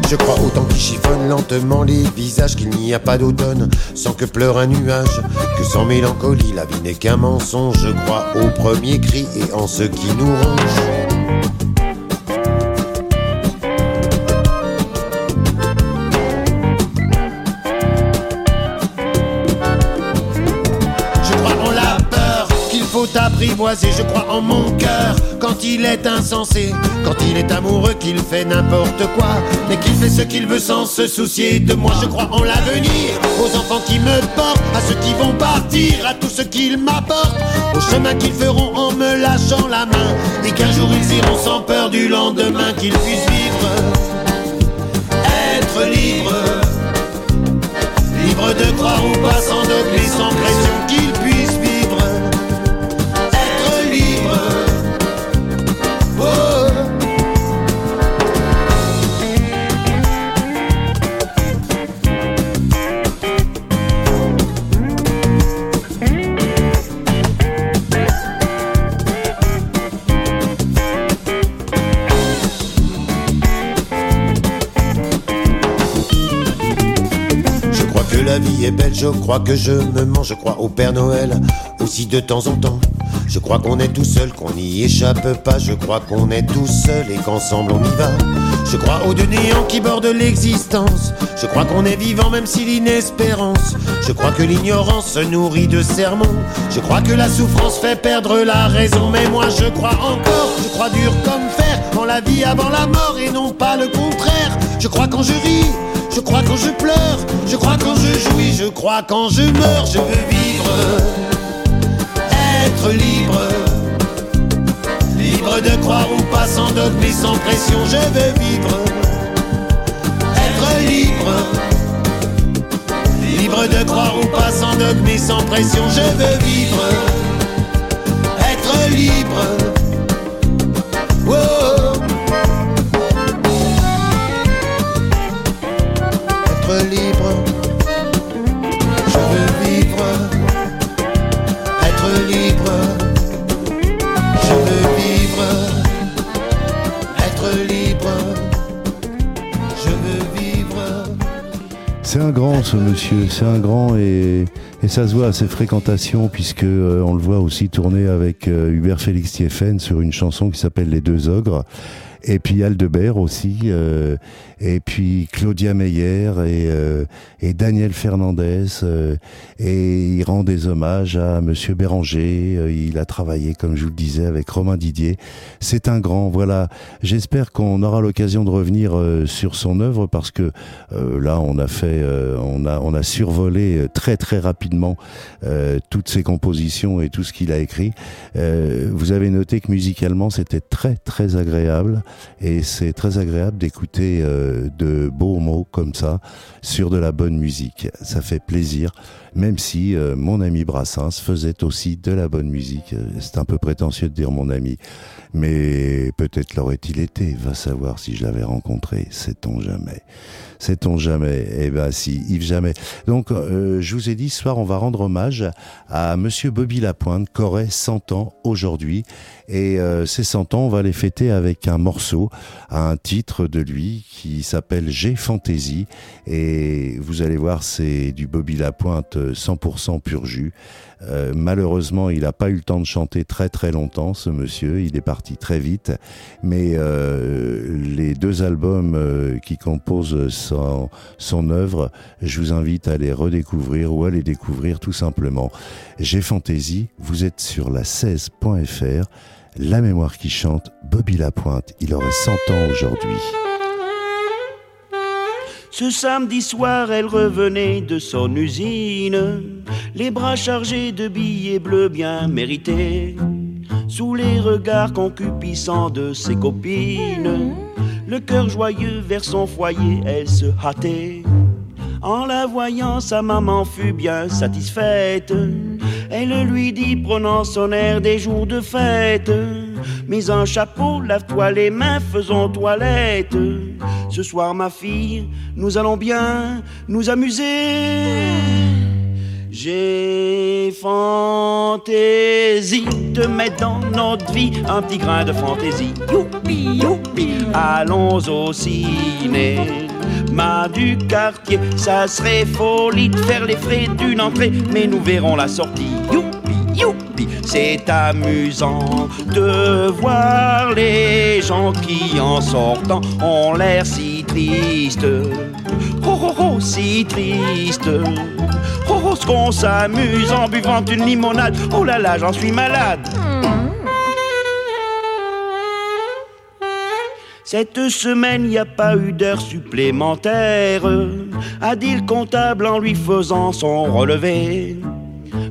Je crois autant qu'il chiffonne lentement les visages qu'il n'y a pas d'automne sans que pleure un nuage, que sans mélancolie la vie n'est qu'un mensonge. Je crois au premier cri et en ce qui nous ronge. Je crois en mon cœur quand il est insensé, quand il est amoureux, qu'il fait n'importe quoi, mais qu'il fait ce qu'il veut sans se soucier de moi. Je crois en l'avenir, aux enfants qui me portent, à ceux qui vont partir, à tout ce qu'ils m'apportent, au chemin qu'ils feront en me lâchant la main, et qu'un jour ils iront sans peur du lendemain, qu'ils puissent vivre, être libre. Libre de croire ou pas sans dogme et sans pression la vie est belle, je crois que je me mens, je crois au Père Noël aussi de temps en temps. Je crois qu'on est tout seul, qu'on n'y échappe pas, je crois qu'on est tout seul et qu'ensemble on y va. Je crois aux deux néants qui bordent l'existence, je crois qu'on est vivant même si l'inespérance. Je crois que l'ignorance se nourrit de sermons, je crois que la souffrance fait perdre la raison, mais moi je crois encore, je crois dur comme fer, en la vie avant la mort et non pas le contraire. Je crois quand je ris, je crois quand je pleure, je crois quand je jouis, je crois quand je meurs, je veux vivre, être libre, libre de croire ou pas sans dogme et sans pression, je veux vivre, être libre, libre de croire ou pas sans dogme et sans pression, je veux vivre, être libre. Oh. C'est un grand ce monsieur, c'est un grand et, et ça se voit à ses fréquentations puisque euh, on le voit aussi tourner avec euh, Hubert Félix Thieffen sur une chanson qui s'appelle Les Deux Ogres. Et puis Aldebert aussi, euh, et puis Claudia Meyer et, euh, et Daniel Fernandez, euh, et il rend des hommages à Monsieur Béranger. euh, il a travaillé, comme je vous le disais, avec Romain Didier. C'est un grand. Voilà. J'espère qu'on aura l'occasion de revenir euh, sur son œuvre parce que euh, là, on a fait, on a, on a survolé très très rapidement toutes ses compositions et tout ce qu'il a écrit. Vous avez noté que musicalement, c'était très très agréable et c'est très agréable d'écouter euh, de beaux mots comme ça sur de la bonne musique. Ça fait plaisir, même si euh, mon ami Brassens faisait aussi de la bonne musique. Euh, C'est un peu prétentieux de dire mon ami, mais peut-être l'aurait-il été. Va savoir si je l'avais rencontré. Sait-on jamais. Sait-on jamais Eh ben si, Yves jamais. Donc, je vous ai dit, ce soir, on va rendre hommage à Monsieur Bobby Lapointe, qui aurait 100 ans aujourd'hui. Et euh, ces 100 ans, on va les fêter avec un morceau, un titre de lui qui s'appelle J'ai Fantaisie. Et vous allez voir, c'est du Bobby Lapointe euh, 100% pur jus. Euh, malheureusement, il n'a pas eu le temps de chanter très très longtemps, ce monsieur. Il est parti très vite. Mais euh, les deux albums euh, qui composent son, son œuvre, je vous invite à les redécouvrir ou à les découvrir tout simplement. J'ai fantaisie, vous êtes sur la 16.fr. La mémoire qui chante, Bobby Lapointe. Il aurait 100 ans aujourd'hui. Ce samedi soir, elle revenait de son usine, les bras chargés de billets bleus bien mérités, sous les regards concupissants de ses copines. Le cœur joyeux vers son foyer, elle se hâtait. En la voyant, sa maman fut bien satisfaite. Elle lui dit, prenant son air des jours de fête, Mets un chapeau, lave-toi les mains, faisons toilette. Ce soir, ma fille, nous allons bien nous amuser. J'ai fantaisie de mettre dans notre vie un petit grain de fantaisie. Allons au ciné. Ma du quartier, ça serait folie de faire les frais d'une entrée, mais nous verrons la sortie. Youpi, youpi, c'est amusant de voir les gens qui en sortant ont l'air si tristes. Oh oh oh, si triste. Oh oh, ce qu'on s'amuse en buvant une limonade. Oh là là, j'en suis malade. Cette semaine, y a pas eu d'heure supplémentaire, a dit le comptable en lui faisant son relevé?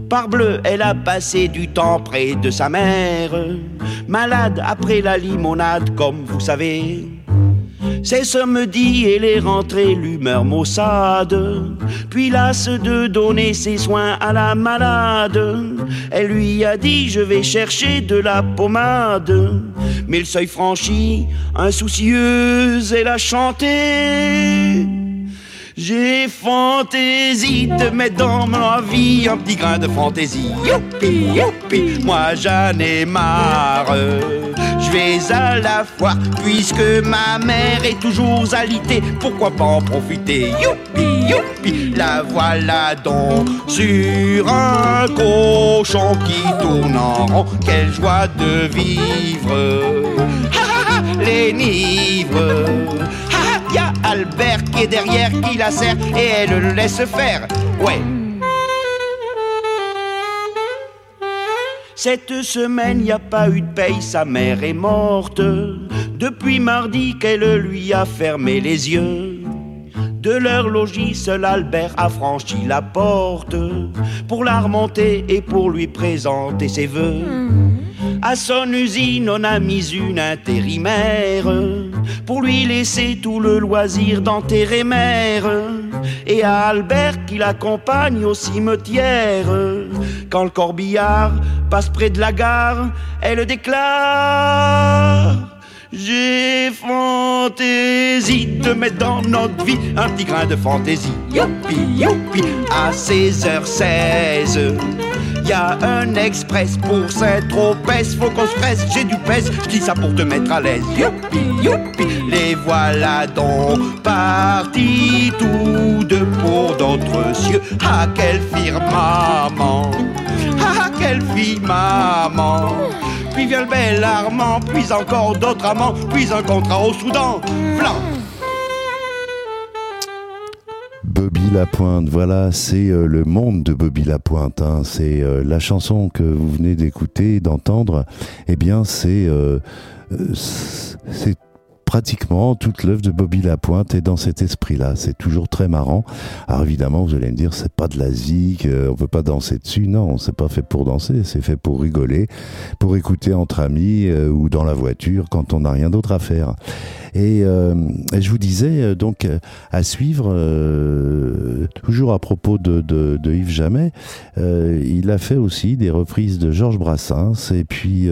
Parbleu, elle a passé du temps près de sa mère, malade après la limonade, comme vous savez. C'est samedi, elle est rentrée, l'humeur maussade. Puis lasse de donner ses soins à la malade. Elle lui a dit Je vais chercher de la pommade. Mais le seuil franchi, insoucieuse, elle a chanté. J'ai fantaisie de mettre dans ma vie un petit grain de fantaisie. Youpi, youpi, moi j'en ai marre. Vais à la foire puisque ma mère est toujours alitée. Pourquoi pas en profiter? Youpi, youpi, la voilà donc sur un cochon qui tourne en rond. Quelle joie de vivre! Les nivres! Ha, ha, y a Albert qui est derrière, qui la serre et elle le laisse faire. Ouais. Cette semaine, y a pas eu de paye, sa mère est morte. Depuis mardi qu'elle lui a fermé les yeux. De leur logis, seul Albert a franchi la porte pour la remonter et pour lui présenter ses voeux. À son usine, on a mis une intérimaire pour lui laisser tout le loisir d'enterrer mère. Et à Albert qui l'accompagne au cimetière. Quand le corbillard passe près de la gare, elle déclare. J'ai fantaisie de mettre dans notre vie un petit grain de fantaisie. Youpi, youpi, à 16h16. Un express pour Saint-Tropez, faut qu'on se presse, j'ai du pèse, je dis ça pour te mettre à l'aise. Youpi, youpi, les voilà donc partis tous deux pour d'autres cieux. Ah, quelle firmament, ah, quelle fille maman. Puis vient le bel Armand, puis encore d'autres amants, puis un contrat au Soudan. Blanc. Bobby Lapointe, voilà, c'est euh, le monde de Bobby Lapointe. hein. C'est euh, la chanson que vous venez d'écouter, d'entendre. Eh bien, c'est euh, c'est pratiquement toute l'œuvre de Bobby Lapointe est dans cet esprit-là. C'est toujours très marrant. Alors évidemment, vous allez me dire, c'est pas de la zik, euh, on peut pas danser dessus. Non, c'est pas fait pour danser, c'est fait pour rigoler, pour écouter entre amis euh, ou dans la voiture quand on n'a rien d'autre à faire. Et, euh, je vous disais donc à suivre, toujours à propos de, de, de Yves Jamais, il a fait aussi des reprises de Georges Brassens et puis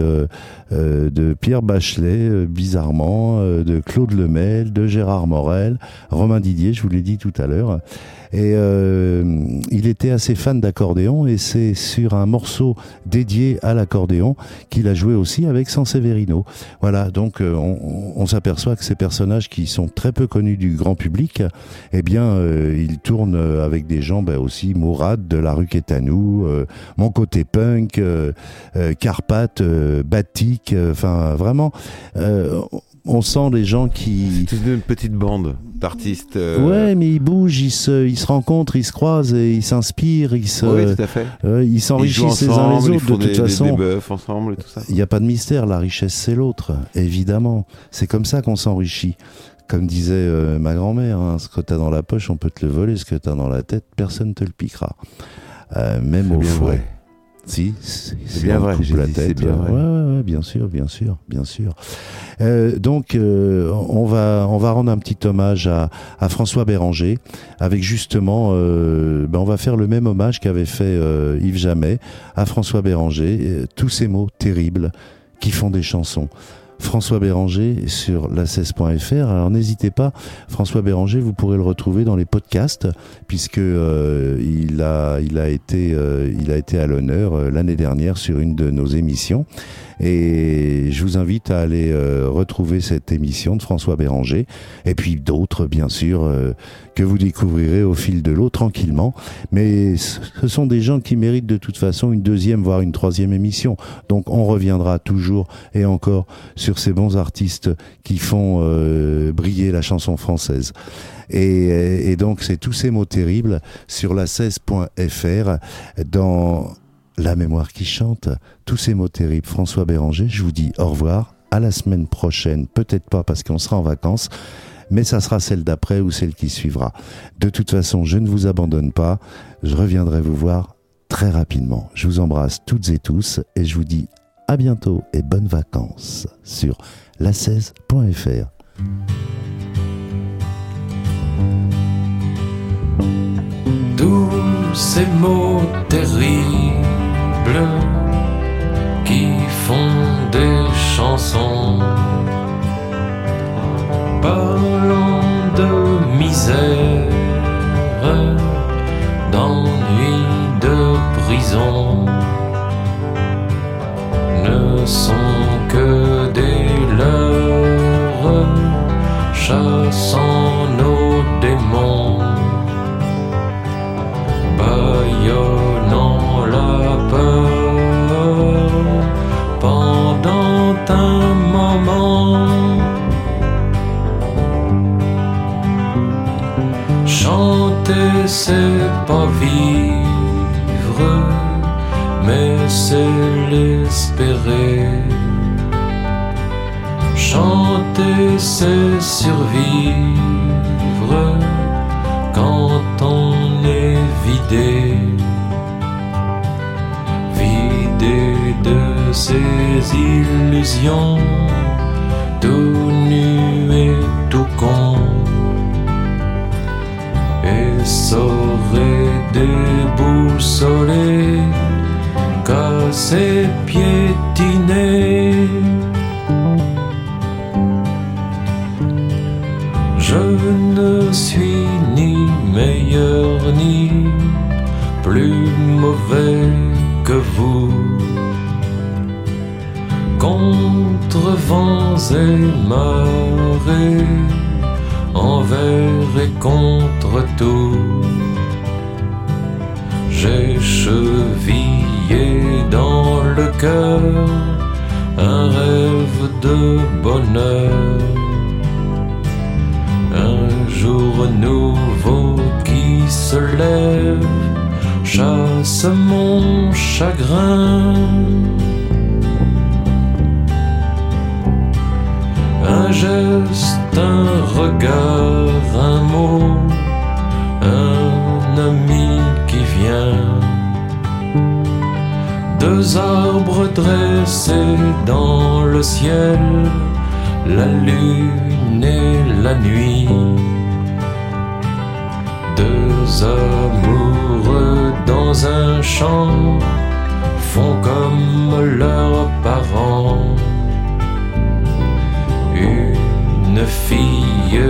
de Pierre Bachelet, bizarrement, euh, de Claude Lemel, de Gérard Morel, Romain Didier, je vous l'ai dit tout à l'heure. Et euh, il était assez fan d'accordéon et c'est sur un morceau dédié à l'accordéon qu'il a joué aussi avec Sanseverino. Voilà, donc euh, on, s'aperçoit que ces personnages qui sont très peu connus du grand public, eh bien, euh, ils tournent avec des gens ben, aussi Mourad de la rue Quétanou, mon côté punk, euh, Batik, enfin vraiment, on sent les gens qui... C'est une petite bande d'artistes. euh, Ouais, mais ils bougent, ils se, ils se rencontrent, ils se croisent et ils s'inspirent, ils se, Oui, tout à fait. euh, ils Ils s'enrichissent les uns ensemble, les ils autres. font De toute des, des, façon, des bœufs ensemble et tout ça. il n'y a pas de mystère, la richesse c'est l'autre, évidemment. C'est comme ça qu'on s'enrichit. Comme disait euh, ma grand-mère, hein, ce que t'as dans la poche, on peut te le voler. Ce que t'as dans la tête, personne te le piquera. Même au fouet. vrai. Si, c'est bien vrai, j'ai la c'est bien vrai. Ouais, ouais, ouais, bien sûr, bien sûr, bien sûr. Euh, donc, euh, on va on va rendre un petit hommage à, à François Béranger, avec justement, euh, ben on va faire le même hommage qu'avait fait Yves Jamais à François Béranger. tous ces mots terribles qui font des chansons. François Béranger sur la 16.fr. Alors n'hésitez pas, François Béranger, vous pourrez le retrouver dans les podcasts puisque euh, il a il a été euh, il a été à l'honneur euh, l'année dernière sur une de nos émissions et je vous invite à aller euh, retrouver cette émission de François Béranger. Et puis d'autres bien sûr euh, que vous découvrirez au fil de l'eau tranquillement. Mais ce sont des gens qui méritent de toute façon une deuxième voire une troisième émission. Donc on reviendra toujours et encore sur ces bons artistes qui font euh, briller la chanson française. Et, et donc c'est tous ces mots terribles sur la 16.fr dans La mémoire qui chante, tous ces mots terribles. François Béranger, je vous dis au revoir, à la semaine prochaine, peut-être pas parce qu'on sera en vacances, mais ça sera celle d'après ou celle qui suivra. De toute façon, je ne vous abandonne pas, je reviendrai vous voir très rapidement. Je vous embrasse toutes et tous et je vous dis à bientôt et bonnes vacances sur la16.fr. Tous ces mots terribles qui font des chansons. Parlant de misère, d'ennui, de prison. Ne sont C'est survivre quand on est vidé, vidé de ses illusions, tout nu et tout con, et saurait déboussoler, casser, Contre vents et marées, envers et contre tout. J'ai chevillé dans le cœur un rêve de bonheur un jour nouveau qui se lève chasse mon chagrin. Un geste, un regard, un mot, un ami qui vient. Deux arbres dressés dans le ciel, la lune et la nuit. Deux amoureux dans un champ font comme leurs parents. une fille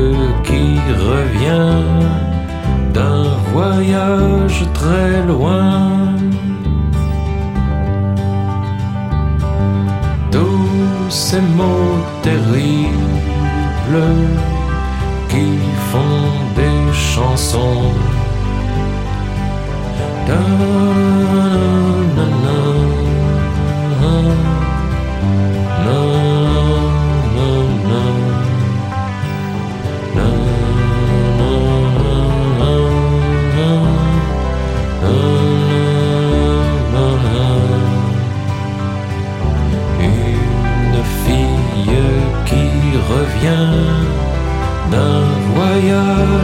qui revient d'un voyage très loin. Tous ces mots terribles qui font des chansons. reviens d'un voyage